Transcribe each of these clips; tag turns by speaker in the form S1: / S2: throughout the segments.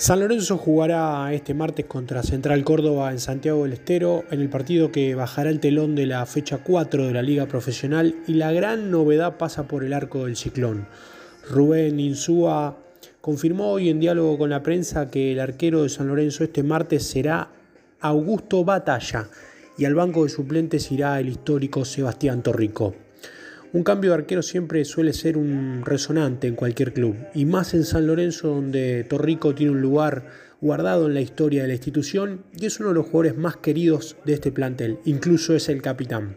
S1: San Lorenzo jugará este martes contra Central Córdoba en Santiago del Estero en el partido que bajará el telón de la fecha 4 de la Liga Profesional y la gran novedad pasa por el arco del ciclón. Rubén Insúa confirmó hoy en diálogo con la prensa que el arquero de San Lorenzo este martes será Augusto Batalla y al banco de suplentes irá el histórico Sebastián Torrico. Un cambio de arquero siempre suele ser un resonante en cualquier club, y más en San Lorenzo donde Torrico tiene un lugar guardado en la historia de la institución y es uno de los jugadores más queridos de este plantel, incluso es el capitán.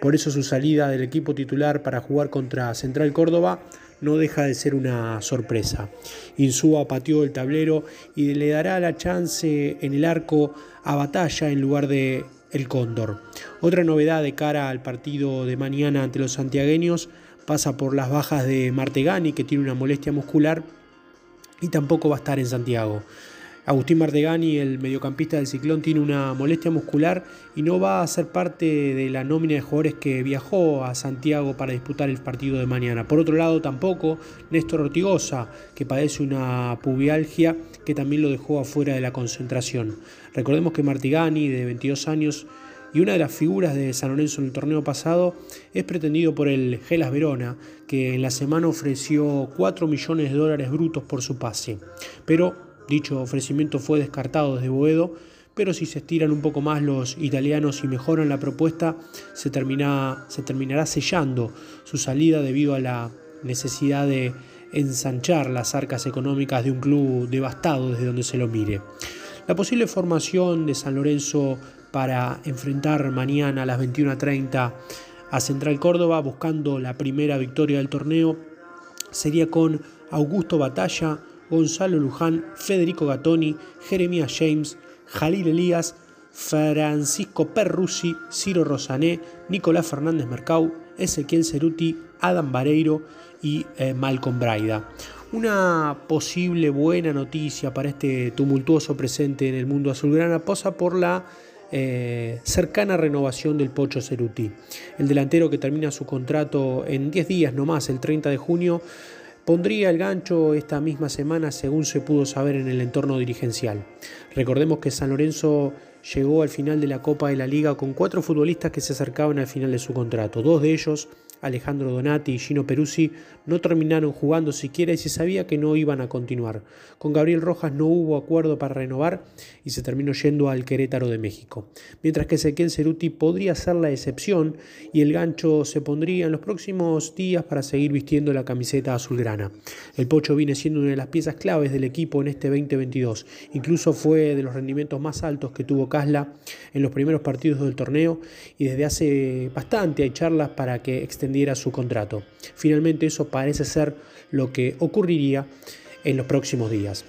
S1: Por eso su salida del equipo titular para jugar contra Central Córdoba no deja de ser una sorpresa. Insúa pateó el tablero y le dará la chance en el arco a Batalla en lugar de el Cóndor. Otra novedad de cara al partido de mañana ante los santiagueños pasa por las bajas de Martegani, que tiene una molestia muscular y tampoco va a estar en Santiago. Agustín Martegani, el mediocampista del Ciclón, tiene una molestia muscular y no va a ser parte de la nómina de jugadores que viajó a Santiago para disputar el partido de mañana. Por otro lado, tampoco Néstor Ortigosa, que padece una pubialgia que también lo dejó afuera de la concentración. Recordemos que Martigani, de 22 años, y una de las figuras de San Lorenzo en el torneo pasado es pretendido por el Gelas Verona, que en la semana ofreció 4 millones de dólares brutos por su pase. Pero Dicho ofrecimiento fue descartado desde Boedo, pero si se estiran un poco más los italianos y mejoran la propuesta, se, termina, se terminará sellando su salida debido a la necesidad de ensanchar las arcas económicas de un club devastado desde donde se lo mire. La posible formación de San Lorenzo para enfrentar mañana a las 21.30 a Central Córdoba buscando la primera victoria del torneo sería con Augusto Batalla, Gonzalo Luján, Federico Gattoni, Jeremías James, Jalil Elías, Francisco Perrusi, Ciro Rosané, Nicolás Fernández Mercau, Ezequiel Ceruti, Adam Vareiro y eh, Malcolm Braida. Una posible buena noticia para este tumultuoso presente en el mundo azulgrana pasa por la eh, cercana renovación del Pocho Ceruti. El delantero que termina su contrato en 10 días nomás, el 30 de junio, Pondría el gancho esta misma semana según se pudo saber en el entorno dirigencial. Recordemos que San Lorenzo llegó al final de la Copa de la Liga con cuatro futbolistas que se acercaban al final de su contrato. Dos de ellos Alejandro Donati y Gino Peruzzi no terminaron jugando siquiera y se sabía que no iban a continuar. Con Gabriel Rojas no hubo acuerdo para renovar y se terminó yendo al Querétaro de México. Mientras que Ezequiel Ceruti podría ser la excepción y el gancho se pondría en los próximos días para seguir vistiendo la camiseta azulgrana. El Pocho viene siendo una de las piezas claves del equipo en este 2022. Incluso fue de los rendimientos más altos que tuvo Casla en los primeros partidos del torneo y desde hace bastante hay charlas para que extendiera diera su contrato. Finalmente eso parece ser lo que ocurriría en los próximos días.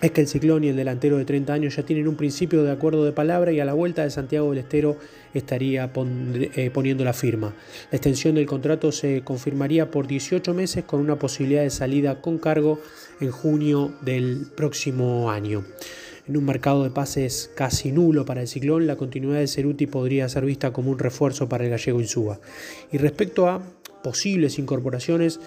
S1: Es que el Ciclón y el delantero de 30 años ya tienen un principio de acuerdo de palabra y a la vuelta de Santiago del Estero estaría eh, poniendo la firma. La extensión del contrato se confirmaría por 18 meses con una posibilidad de salida con cargo en junio del próximo año. En un mercado de pases casi nulo para el ciclón, la continuidad de Ceruti podría ser vista como un refuerzo para el gallego Insúa. Y respecto a posibles incorporaciones,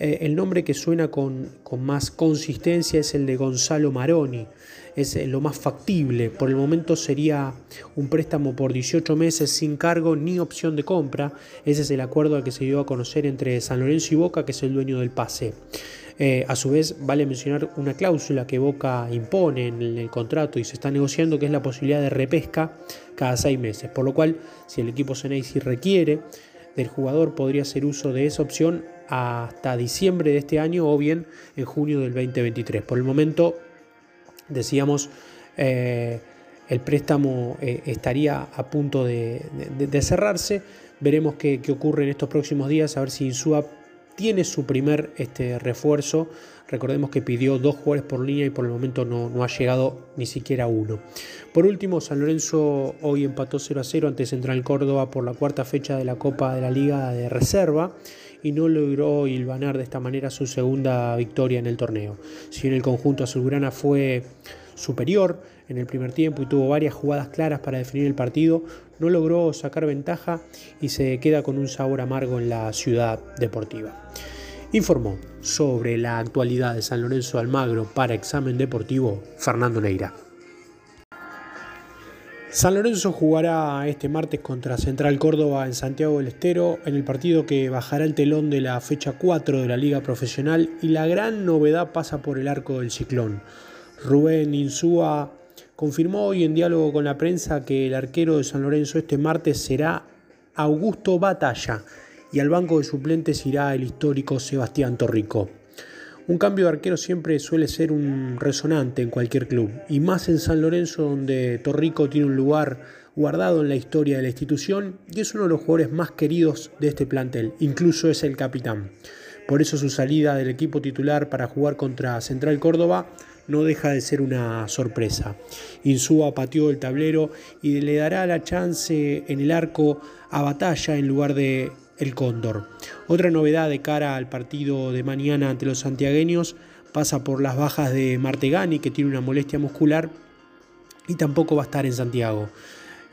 S1: eh, el nombre que suena con, con, más consistencia es el de Gonzalo Maroni. Es eh, lo más factible. Por el momento sería un préstamo por 18 meses sin cargo ni opción de compra. Ese es el acuerdo al que se dio a conocer entre San Lorenzo y Boca, que es el dueño del pase. Eh, a su vez, vale mencionar una cláusula que Boca impone en el, contrato y se está negociando, que es la posibilidad de repesca cada seis meses. Por lo cual, si el equipo Ceneici requiere del jugador, podría hacer uso de esa opción hasta diciembre de este año o bien en junio del 2023. Por el momento, decíamos, eh, el préstamo eh, estaría a punto de, cerrarse. Veremos qué, qué, ocurre en estos próximos días, a ver si Insua tiene su primer este, refuerzo. Recordemos que pidió dos jugadores por línea y por el momento no, no, ha llegado ni siquiera uno. Por último, San Lorenzo hoy empató 0 a 0 ante Central Córdoba por la cuarta fecha de la Copa de la Liga de Reserva y no logró hilvanar de esta manera su segunda victoria en el torneo. Si en el conjunto azulgrana fue superior en el primer tiempo y tuvo varias jugadas claras para definir el partido, no logró sacar ventaja y se queda con un sabor amargo en la ciudad deportiva. informó sobre la actualidad de San Lorenzo Almagro para examen deportivo Fernando Neira. San Lorenzo jugará este martes contra Central Córdoba en Santiago del Estero en el partido que bajará el telón de la fecha 4 de la Liga Profesional y la gran novedad pasa por el arco del ciclón. Rubén Insúa confirmó hoy en diálogo con la prensa que el arquero de San Lorenzo este martes será Augusto Batalla y al banco de suplentes irá el histórico Sebastián Torrico. Un cambio de arquero siempre suele ser un resonante en cualquier club, y más en San Lorenzo donde Torrico tiene un lugar guardado en la historia de la institución y es uno de los jugadores más queridos de este plantel, incluso es el capitán. Por eso su salida del equipo titular para jugar contra Central Córdoba no deja de ser una sorpresa. Insúa pateó el tablero y le dará la chance en el arco a Batalla en lugar de el Cóndor. Otra novedad de cara al partido de mañana ante los santiagueños pasa por las bajas de Martegani, que tiene una molestia muscular y tampoco va a estar en Santiago.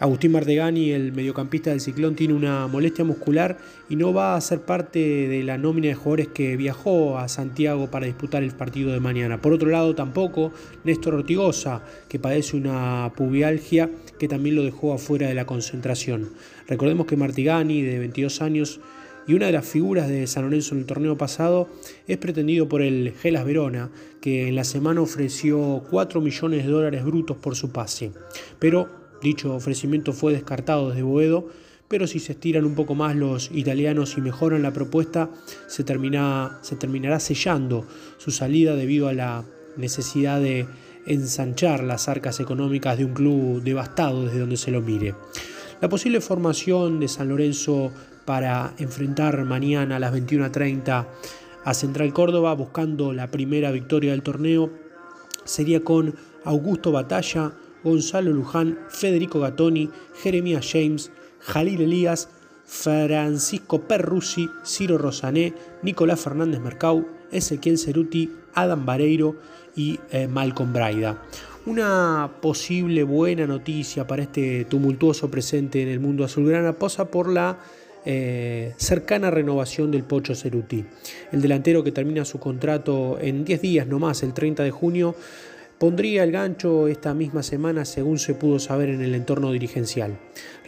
S1: Agustín Martegani, el mediocampista del Ciclón, tiene una molestia muscular y no va a ser parte de la nómina de jugadores que viajó a Santiago para disputar el partido de mañana. Por otro lado, tampoco Néstor Ortigosa, que padece una pubialgia que también lo dejó afuera de la concentración. Recordemos que Martigani, de 22 años, y una de las figuras de San Lorenzo en el torneo pasado es pretendido por el Gelas Verona, que en la semana ofreció 4 millones de dólares brutos por su pase. Pero Dicho ofrecimiento fue descartado desde Boedo, pero si se estiran un poco más los italianos y mejoran la propuesta, se, termina, se terminará sellando su salida debido a la necesidad de ensanchar las arcas económicas de un club devastado desde donde se lo mire. La posible formación de San Lorenzo para enfrentar mañana a las 21.30 a Central Córdoba buscando la primera victoria del torneo sería con Augusto Batalla, Gonzalo Luján, Federico Gattoni, Jeremías James, Jalil Elías, Francisco Perrusi, Ciro Rosané, Nicolás Fernández Mercau, Ezequiel Ceruti, Adam Vareiro y eh, Malcolm Braida. Una posible buena noticia para este tumultuoso presente en el mundo azulgrana pasa por la eh, cercana renovación del Pocho Ceruti. El delantero que termina su contrato en 10 días nomás, el 30 de junio, Pondría el gancho esta misma semana según se pudo saber en el entorno dirigencial.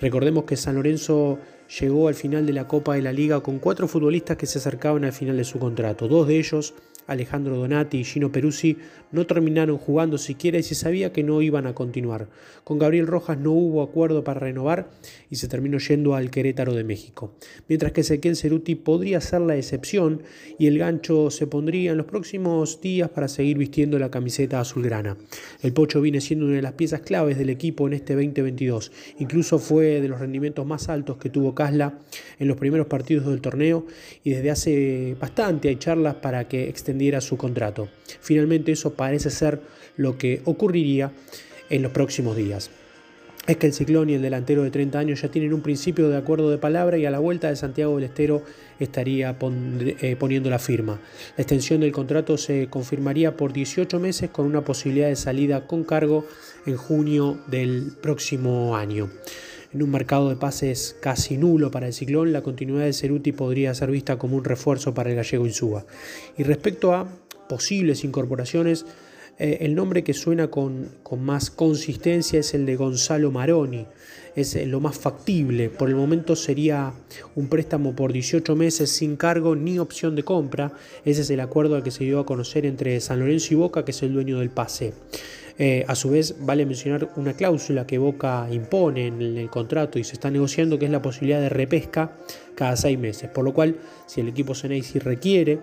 S1: Recordemos que San Lorenzo llegó al final de la Copa de la Liga con cuatro futbolistas que se acercaban al final de su contrato. Dos de ellos Alejandro Donati y Gino Peruzzi no terminaron jugando siquiera y se sabía que no iban a continuar. Con Gabriel Rojas no hubo acuerdo para renovar y se terminó yendo al Querétaro de México. Mientras que Ezequiel Ceruti podría ser la excepción y el gancho se pondría en los próximos días para seguir vistiendo la camiseta azulgrana. El Pocho viene siendo una de las piezas claves del equipo en este 2022. Incluso fue de los rendimientos más altos que tuvo Casla en los primeros partidos del torneo y desde hace bastante hay charlas para que su contrato. Finalmente eso parece ser lo que ocurriría en los próximos días. Es que el Ciclón y el delantero de 30 años ya tienen un principio de acuerdo de palabra y a la vuelta de Santiago del Estero estaría eh, poniendo la firma. La extensión del contrato se confirmaría por 18 meses con una posibilidad de salida con cargo en junio del próximo año. En un mercado de pases casi nulo para el ciclón, la continuidad de Ceruti podría ser vista como un refuerzo para el gallego Insúa. Y respecto a posibles incorporaciones, eh, el nombre que suena con, más consistencia es el de Gonzalo Maroni. Es eh, lo más factible. Por el momento sería un préstamo por 18 meses sin cargo ni opción de compra. Ese es el acuerdo al que se dio a conocer entre San Lorenzo y Boca, que es el dueño del pase. Eh, a su vez, vale mencionar una cláusula que Boca impone en el, contrato y se está negociando, que es la posibilidad de repesca cada seis meses. Por lo cual, si el equipo Ceneici requiere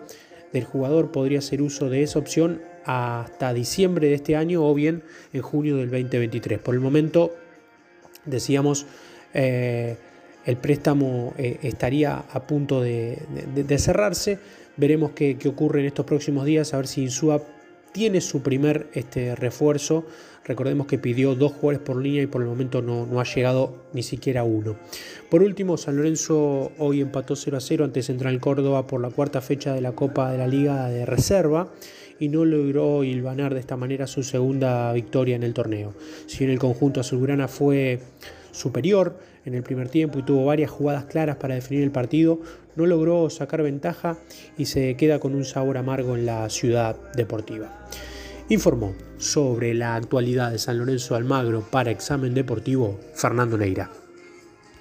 S1: del jugador, podría hacer uso de esa opción hasta diciembre de este año o bien en junio del 2023. Por el momento, decíamos, eh, el préstamo eh, estaría a punto de, cerrarse. Veremos qué, qué, ocurre en estos próximos días, a ver si Insua tiene su primer este, refuerzo. Recordemos que pidió dos jugadores por línea y por el momento no, no, ha llegado ni siquiera uno. Por último, San Lorenzo hoy empató 0 a 0 ante Central Córdoba por la cuarta fecha de la Copa de la Liga de Reserva y no logró hilvanar de esta manera su segunda victoria en el torneo. Si en el conjunto azulgrana fue superior en el primer tiempo y tuvo varias jugadas claras para definir el partido, no logró sacar ventaja y se queda con un sabor amargo en la ciudad deportiva. Informó sobre la actualidad de San Lorenzo Almagro para examen deportivo Fernando Neira.